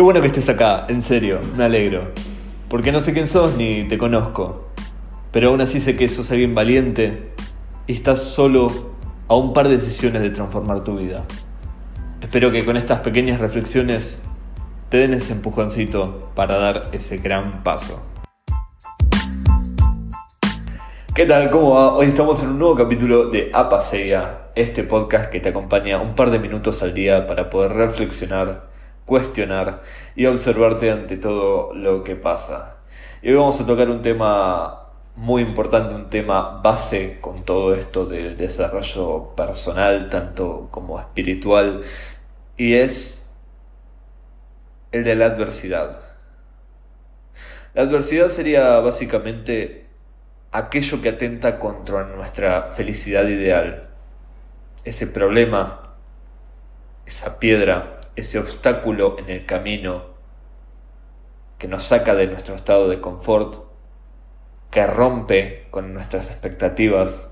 Qué bueno que estés acá, en serio, me alegro. Porque no sé quién sos ni te conozco. Pero aún así sé que sos alguien valiente y estás solo a un par de decisiones de transformar tu vida. Espero que con estas pequeñas reflexiones te den ese empujoncito para dar ese gran paso. ¿Qué tal? ¿Cómo va? Hoy estamos en un nuevo capítulo de Apaseia, este podcast que te acompaña un par de minutos al día para poder reflexionar cuestionar y observarte ante todo lo que pasa. Y hoy vamos a tocar un tema muy importante, un tema base con todo esto del desarrollo personal, tanto como espiritual, y es el de la adversidad. La adversidad sería básicamente aquello que atenta contra nuestra felicidad ideal, ese problema, esa piedra ese obstáculo en el camino que nos saca de nuestro estado de confort, que rompe con nuestras expectativas,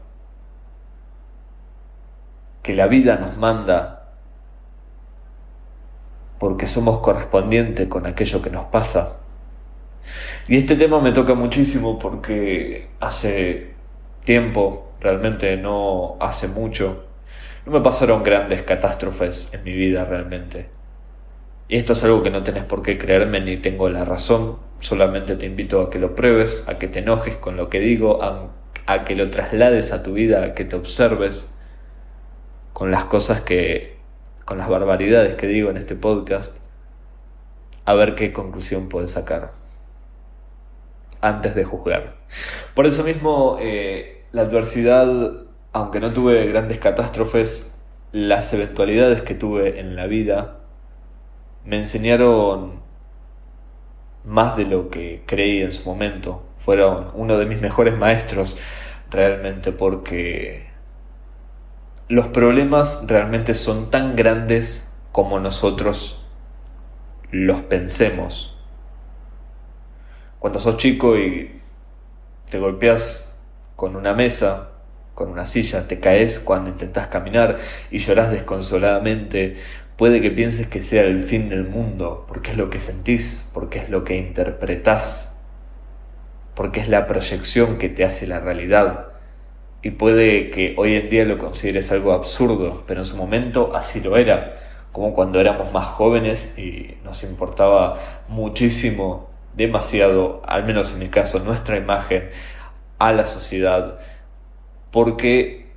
que la vida nos manda porque somos correspondientes con aquello que nos pasa. Y este tema me toca muchísimo porque hace tiempo, realmente no hace mucho, no me pasaron grandes catástrofes en mi vida realmente. Y esto es algo que no tenés por qué creerme ni tengo la razón, solamente te invito a que lo pruebes, a que te enojes con lo que digo, a, que lo traslades a tu vida, a que te observes con las cosas que, con las barbaridades que digo en este podcast, a ver qué conclusión puedes sacar antes de juzgar. Por eso mismo, eh, la adversidad aunque no tuve grandes catástrofes, las eventualidades que tuve en la vida me enseñaron más de lo que creí en su momento. Fueron uno de mis mejores maestros realmente porque los problemas realmente son tan grandes como nosotros los pensemos. Cuando sos chico y te golpeas con una mesa, con una silla, te caes cuando intentas caminar y lloras desconsoladamente, puede que pienses que sea el fin del mundo, porque es lo que sentís, porque es lo que interpretás, porque es la proyección que te hace la realidad. Y puede que hoy en día lo consideres algo absurdo, pero en su momento así lo era, como cuando éramos más jóvenes y nos importaba muchísimo, demasiado, al menos en mi caso, nuestra imagen a la sociedad, porque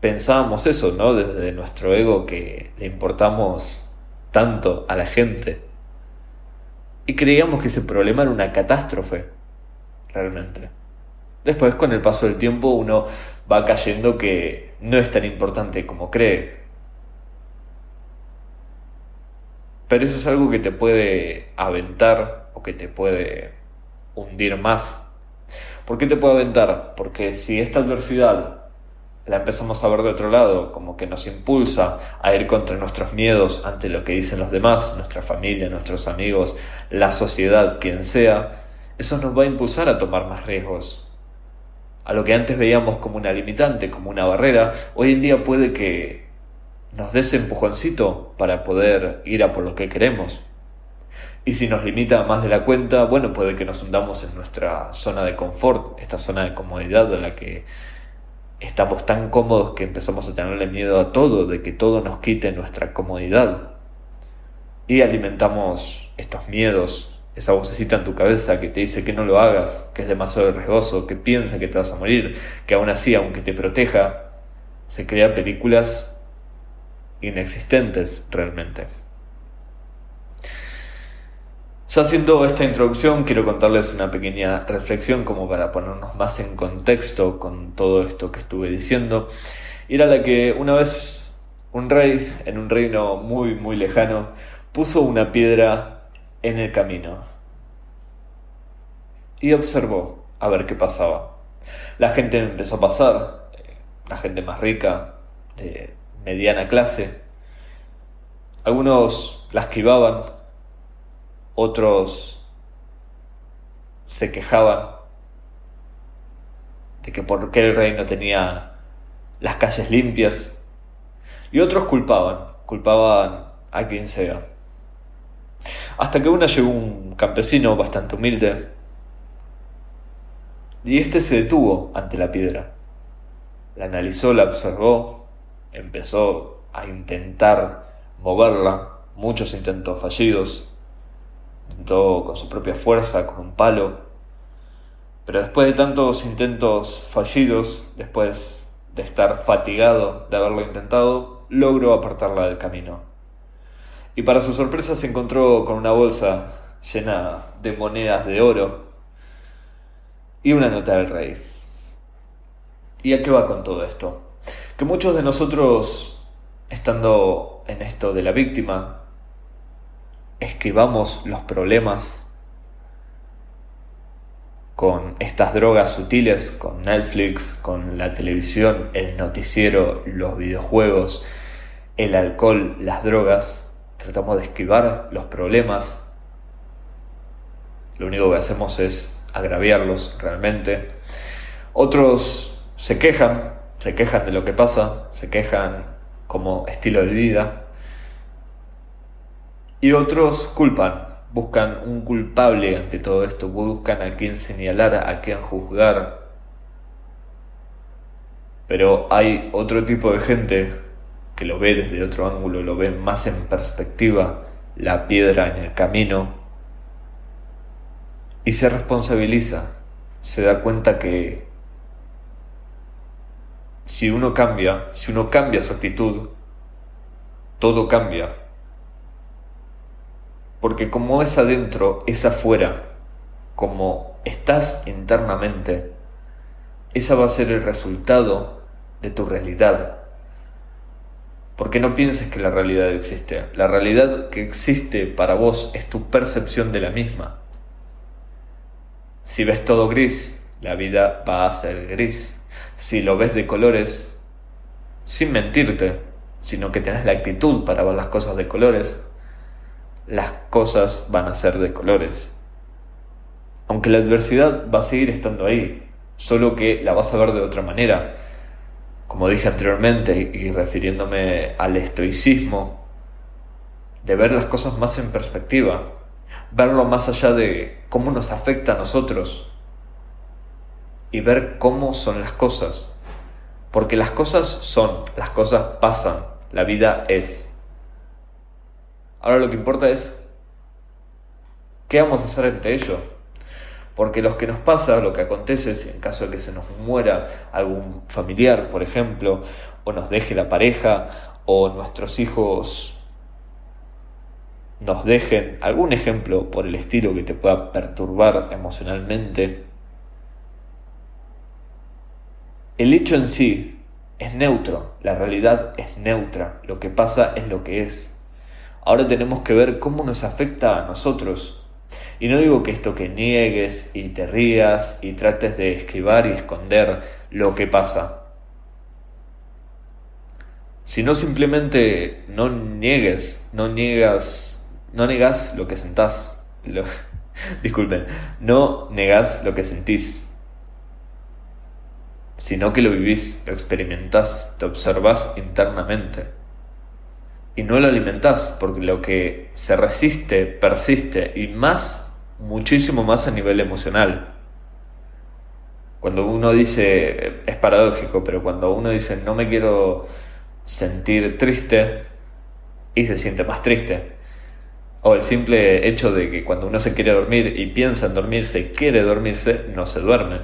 pensábamos eso, ¿no? Desde nuestro ego que le importamos tanto a la gente. Y creíamos que ese problema era una catástrofe, realmente. Después, con el paso del tiempo, uno va cayendo que no es tan importante como cree. Pero eso es algo que te puede aventar o que te puede hundir más ¿Por qué te puedo aventar? Porque si esta adversidad la empezamos a ver de otro lado, como que nos impulsa a ir contra nuestros miedos ante lo que dicen los demás, nuestra familia, nuestros amigos, la sociedad, quien sea, eso nos va a impulsar a tomar más riesgos. A lo que antes veíamos como una limitante, como una barrera, hoy en día puede que nos dé ese empujoncito para poder ir a por lo que queremos. Y si nos limita más de la cuenta, bueno, puede que nos hundamos en nuestra zona de confort, esta zona de comodidad de la que estamos tan cómodos que empezamos a tenerle miedo a todo, de que todo nos quite nuestra comodidad. Y alimentamos estos miedos, esa vocecita en tu cabeza que te dice que no lo hagas, que es demasiado riesgoso, que piensa que te vas a morir, que aún así, aunque te proteja, se crea películas inexistentes realmente. Ya haciendo esta introducción, quiero contarles una pequeña reflexión como para ponernos más en contexto con todo esto que estuve diciendo. Era la que una vez un rey, en un reino muy, muy lejano, puso una piedra en el camino y observó a ver qué pasaba. La gente empezó a pasar, la gente más rica, de mediana clase. Algunos la esquivaban, otros se quejaban de que por qué el rey no tenía las calles limpias. Y otros culpaban, culpaban a quien sea. Hasta que una llegó un campesino bastante humilde y este se detuvo ante la piedra. La analizó, la observó, empezó a intentar moverla, muchos intentos fallidos, intentó con su propia fuerza, con un palo, pero después de tantos intentos fallidos, después de estar fatigado de haberlo intentado, logró apartarla del camino. Y para su sorpresa se encontró con una bolsa llena de monedas de oro y una nota del rey. ¿Y a qué va con todo esto? Que muchos de nosotros, estando en esto de la víctima, esquivamos los problemas con estas drogas sutiles, con Netflix, con la televisión, el noticiero, los videojuegos, el alcohol, las drogas. Tratamos de esquivar los problemas. Lo único que hacemos es agraviarlos realmente. Otros se quejan, se quejan de lo que pasa, se quejan como estilo de vida. Y otros culpan, buscan un culpable ante todo esto, buscan a quien señalar, a quien juzgar. Pero hay otro tipo de gente que lo ve desde otro ángulo, lo ve más en perspectiva, la piedra en el camino, y se responsabiliza, se da cuenta que si uno cambia, si uno cambia su actitud, todo cambia. Porque como es adentro, es afuera. Como estás internamente, esa va a ser el resultado de tu realidad. Porque no pienses que la realidad existe. La realidad que existe para vos es tu percepción de la misma. Si ves todo gris, la vida va a ser gris. Si lo ves de colores, sin mentirte, sino que tenés la actitud para ver las cosas de colores, las cosas van a ser de colores. Aunque la adversidad va a seguir estando ahí, solo que la vas a ver de otra manera. Como dije anteriormente y refiriéndome al estoicismo, de ver las cosas más en perspectiva, verlo más allá de cómo nos afecta a nosotros y ver cómo son las cosas. Porque las cosas son, las cosas pasan, la vida es. Ahora lo que importa es qué vamos a hacer ante ello. Porque lo que nos pasa, lo que acontece, si en caso de que se nos muera algún familiar, por ejemplo, o nos deje la pareja, o nuestros hijos nos dejen algún ejemplo por el estilo que te pueda perturbar emocionalmente, el hecho en sí es neutro, la realidad es neutra, lo que pasa es lo que es. Ahora tenemos que ver cómo nos afecta a nosotros. Y no digo que esto que niegues y te rías y trates de esquivar y esconder lo que pasa. Sino simplemente no niegues, no niegas, no negas lo que sentás. disculpen, no negas lo que sentís. Sino que lo vivís, lo experimentás, te observás internamente y no lo alimentas porque lo que se resiste persiste y más, muchísimo más a nivel emocional. Cuando uno dice, es paradójico, pero cuando uno dice no me quiero sentir triste y se siente más triste. O el simple hecho de que cuando uno se quiere dormir y piensa en dormirse quiere dormirse, no se duerme.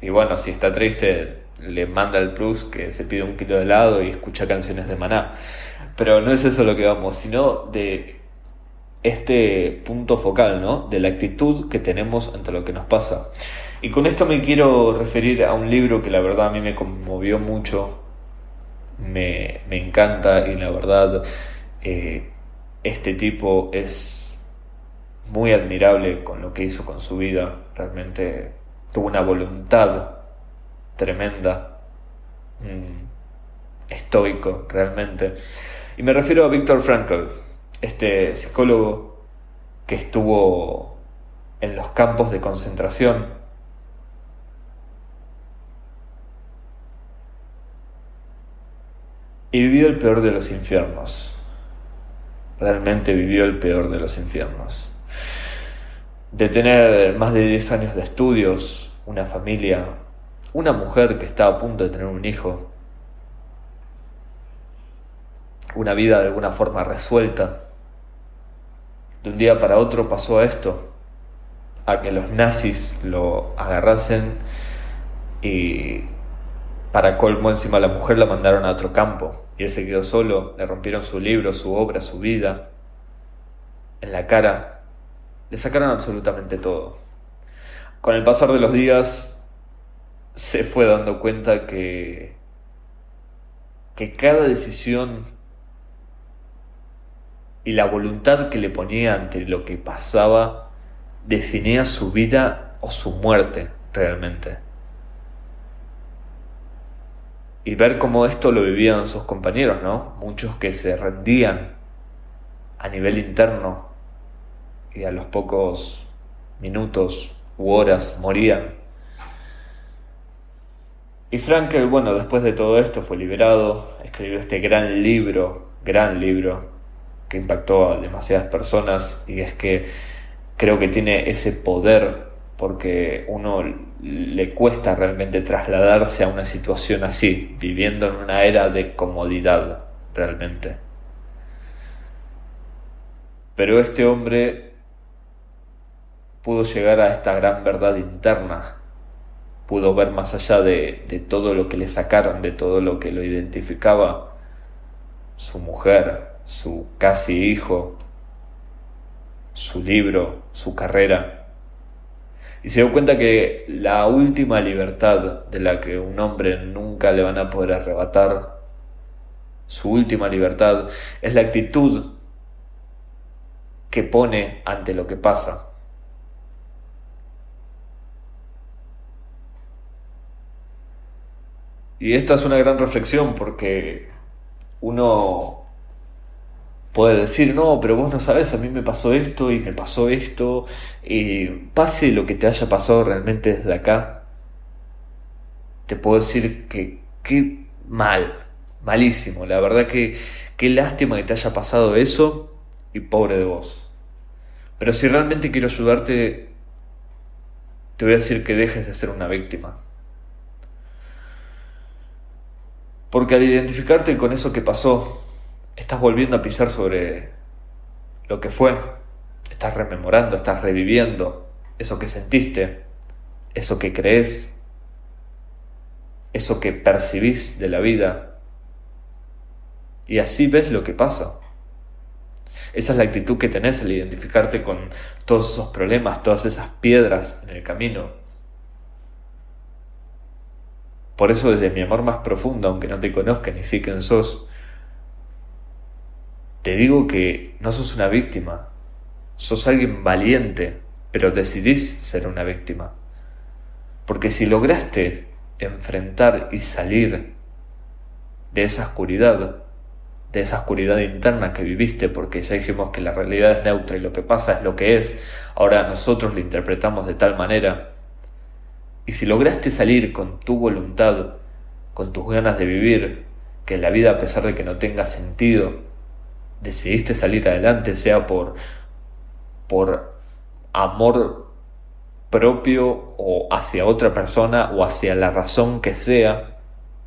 Y bueno, si está triste, le manda el plus que se pide un kilo de helado y escucha canciones de maná. Pero no es eso lo que vamos, sino de este punto focal, ¿no? De la actitud que tenemos ante lo que nos pasa. Y con esto me quiero referir a un libro que la verdad a mí me conmovió mucho, me, encanta y la verdad eh, este tipo es muy admirable con lo que hizo con su vida, realmente tuvo una voluntad tremenda, mm, estoico realmente. Y me refiero a Víctor Frankl, este psicólogo que estuvo en los campos de concentración. Y vivió el peor de los infiernos. Realmente vivió el peor de los infiernos. De tener más de 10 años de estudios, una familia, una mujer que estaba a punto de tener un hijo, una vida de alguna forma resuelta. De un día para otro pasó a esto, a que los nazis lo agarrasen y para colmo encima la mujer la mandaron a otro campo y él se quedó solo, le rompieron su libro, su obra, su vida, en la cara, le sacaron absolutamente todo. Con el pasar de los días se fue dando cuenta que, que cada decisión y la voluntad que le ponía ante lo que pasaba definía su vida o su muerte realmente y ver cómo esto lo vivían sus compañeros, ¿no? Muchos que se rendían a nivel interno y a los pocos minutos u horas morían. Y Frankel, bueno, después de todo esto fue liberado, escribió este gran libro, gran libro, que impactó a demasiadas personas y es que creo que tiene ese poder porque uno le cuesta realmente trasladarse a una situación así, viviendo en una era de comodidad realmente. Pero este hombre pudo llegar a esta gran verdad interna, pudo ver más allá de, de todo lo que le sacaron, de todo lo que lo identificaba, su mujer, su casi hijo, su libro, su carrera y se dio cuenta que la última libertad de la que un hombre nunca le van a poder arrebatar, su última libertad, es la actitud que pone ante lo que pasa. Y esta es una gran reflexión porque uno puede decir, no, pero vos no sabes, a mí me pasó esto y me pasó esto, y pase lo que te haya pasado realmente desde acá, te puedo decir que qué mal, malísimo, la verdad que qué lástima que te haya pasado eso y pobre de vos. Pero si realmente quiero ayudarte, te voy a decir que dejes de ser una víctima. Porque al identificarte con eso que pasó, estás volviendo a pisar sobre lo que fue, estás rememorando, estás reviviendo eso que sentiste, eso que crees, eso que percibís de la vida. Y así ves lo que pasa. Esa es la actitud que tenés al identificarte con todos esos problemas, todas esas piedras en el camino. Por eso desde mi amor más profundo, aunque no te conozca ni sé quién sos, te digo que no sos una víctima, sos alguien valiente, pero decidís ser una víctima. Porque si lograste enfrentar y salir de esa oscuridad, de esa oscuridad interna que viviste, porque ya dijimos que la realidad es neutra y lo que pasa es lo que es, ahora nosotros lo interpretamos de tal manera, y si lograste salir con tu voluntad, con tus ganas de vivir, que la vida a pesar de que no tenga sentido, decidiste salir adelante, sea por, por amor propio o hacia otra persona o hacia la razón que sea,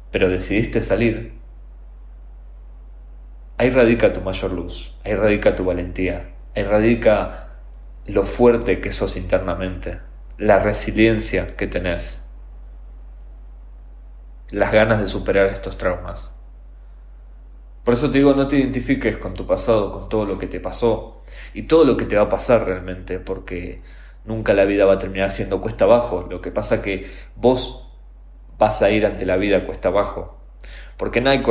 pero decidiste salir, ahí radica tu mayor luz, ahí radica tu valentía, ahí radica lo fuerte que sos internamente, la resiliencia que tenés, las ganas de superar estos traumas. Por eso te digo, no te identifiques con tu pasado, con todo lo que te pasó y todo lo que te va a pasar realmente, porque nunca la vida va a terminar siendo cuesta abajo. Lo que pasa que vos vas a ir ante la vida cuesta abajo, porque no hay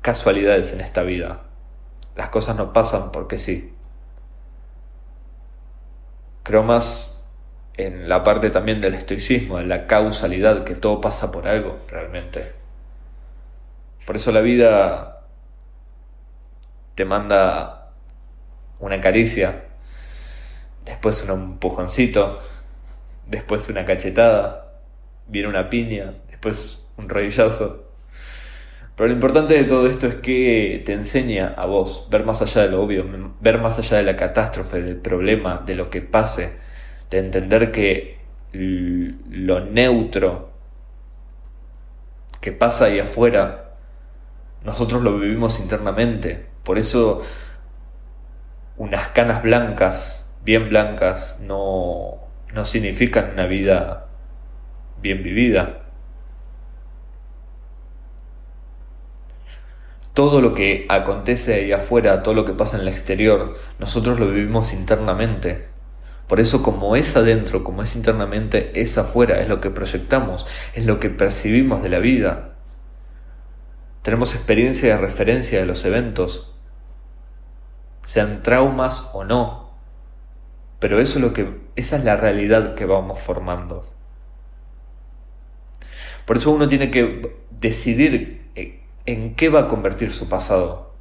casualidades en esta vida. Las cosas no pasan porque sí. Creo más en la parte también del estoicismo, en la causalidad, que todo pasa por algo realmente. Por eso la vida te manda una caricia, después un empujoncito, después una cachetada, viene una piña, después un rodillazo, Pero lo importante de todo esto es que te enseña a vos ver más allá de lo obvio, ver más allá de la catástrofe, del problema, de lo que pase, de entender que lo neutro que pasa ahí afuera, nosotros lo vivimos internamente. Por eso unas canas blancas, bien blancas, no, no significan una vida bien vivida. Todo lo que acontece ahí afuera, todo lo que pasa en el exterior, nosotros lo vivimos internamente. Por eso como es adentro, como es internamente, es afuera, es lo que proyectamos, es lo que percibimos de la vida. Tenemos experiencia de referencia de los eventos, sean traumas o no, pero eso es lo que, esa es la realidad que vamos formando. Por eso uno tiene que decidir eh, en qué va a convertir su pasado,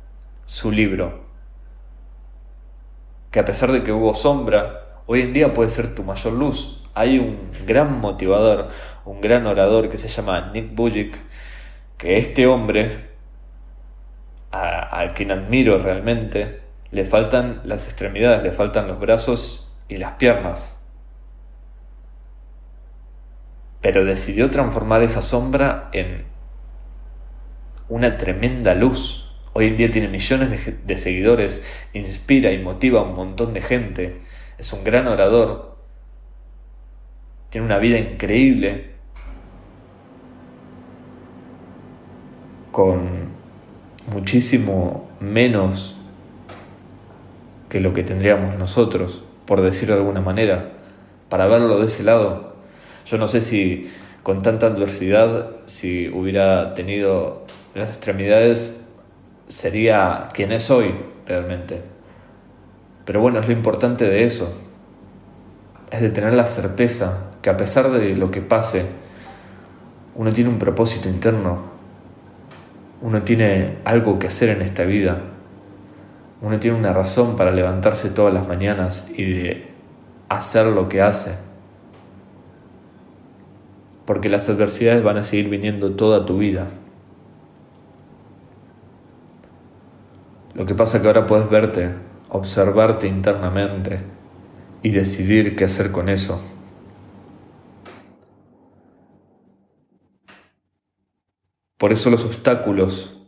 su libro. Que a pesar de que hubo sombra, hoy en día puede ser tu mayor luz. Hay un gran motivador, un gran orador que se llama Nick Bujic, que este hombre, al quien admiro realmente, le faltan las extremidades, le faltan los brazos y las piernas pero decidió transformar esa sombra en una tremenda luz. Hoy en día tiene millones de, seguidores, inspira y motiva a un montón de gente, es un gran orador, tiene una vida increíble, con muchísimo menos que lo que tendríamos nosotros, por decirlo de alguna manera. Para verlo de ese lado, yo no sé si con tanta adversidad, si hubiera tenido las extremidades, sería quien es hoy realmente. Pero bueno, es lo importante de eso. Es de tener la certeza que a pesar de lo que pase, uno tiene un propósito interno. Uno tiene algo que hacer en esta vida. Uno tiene una razón para levantarse todas las mañanas y de hacer lo que hace porque las adversidades van a seguir viniendo toda tu vida. Lo que pasa es que ahora puedes verte, observarte internamente y decidir qué hacer con eso. Por eso los obstáculos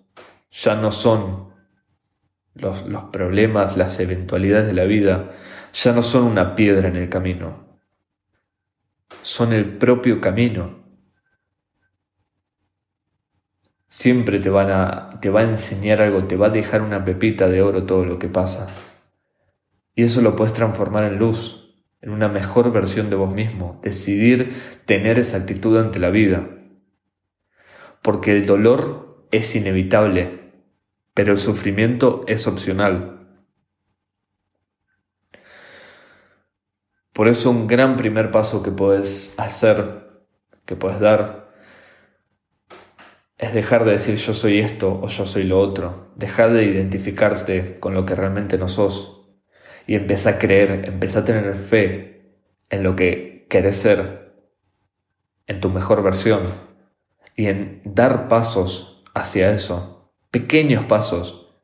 ya no son los, los, problemas, las eventualidades de la vida, ya no son una piedra en el camino son el propio camino. Siempre te, van a, te va a enseñar algo, te va a dejar una pepita de oro todo lo que pasa. Y eso lo puedes transformar en luz, en una mejor versión de vos mismo, decidir tener esa actitud ante la vida. Porque el dolor es inevitable, pero el sufrimiento es opcional. Por eso un gran primer paso que puedes hacer, que puedes dar, es dejar de decir yo soy esto o yo soy lo otro. Dejar de identificarte con lo que realmente no sos. Y empieza a creer, empieza a tener fe en lo que querés ser, en tu mejor versión. Y en dar pasos hacia eso. Pequeños pasos,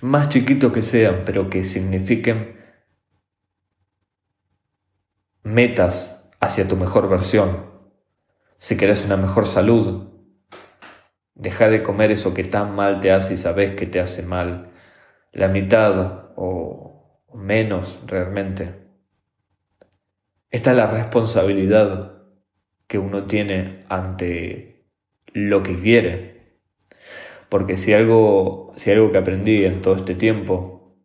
más chiquitos que sean, pero que signifiquen metas hacia tu mejor versión. Si querés una mejor salud, deja de comer eso que tan mal te hace y sabes que te hace mal. La mitad o menos realmente. Esta es la responsabilidad que uno tiene ante lo que quiere. Porque si algo, si algo que aprendí en todo este tiempo,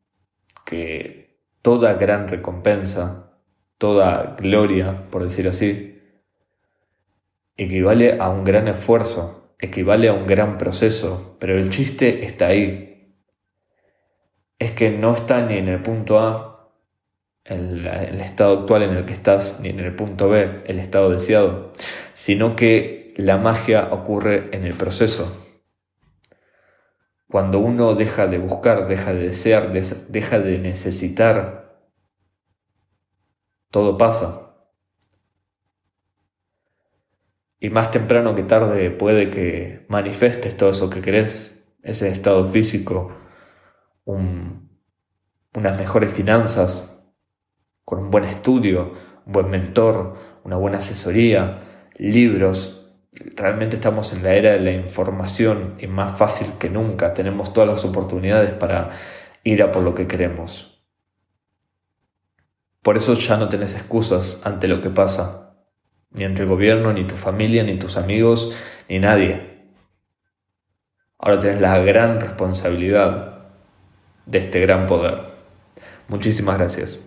que toda gran recompensa toda gloria, por decir así, equivale a un gran esfuerzo, equivale a un gran proceso, pero el chiste está ahí. Es que no está ni en el punto A, el, el estado actual en el que estás, ni en el punto B, el estado deseado, sino que la magia ocurre en el proceso. Cuando uno deja de buscar, deja de desear, deja de necesitar todo pasa. Y más temprano que tarde puede que manifestes todo eso que querés, ese estado físico, unas mejores finanzas, con un buen estudio, un buen mentor, una buena asesoría, libros. Realmente estamos en la era de la información y más fácil que nunca. Tenemos todas las oportunidades para ir a por lo que queremos. Por eso ya no tenés excusas ante lo que pasa, ni ante el gobierno, ni tu familia, ni tus amigos, ni nadie. Ahora tenés la gran responsabilidad de este gran poder. Muchísimas gracias.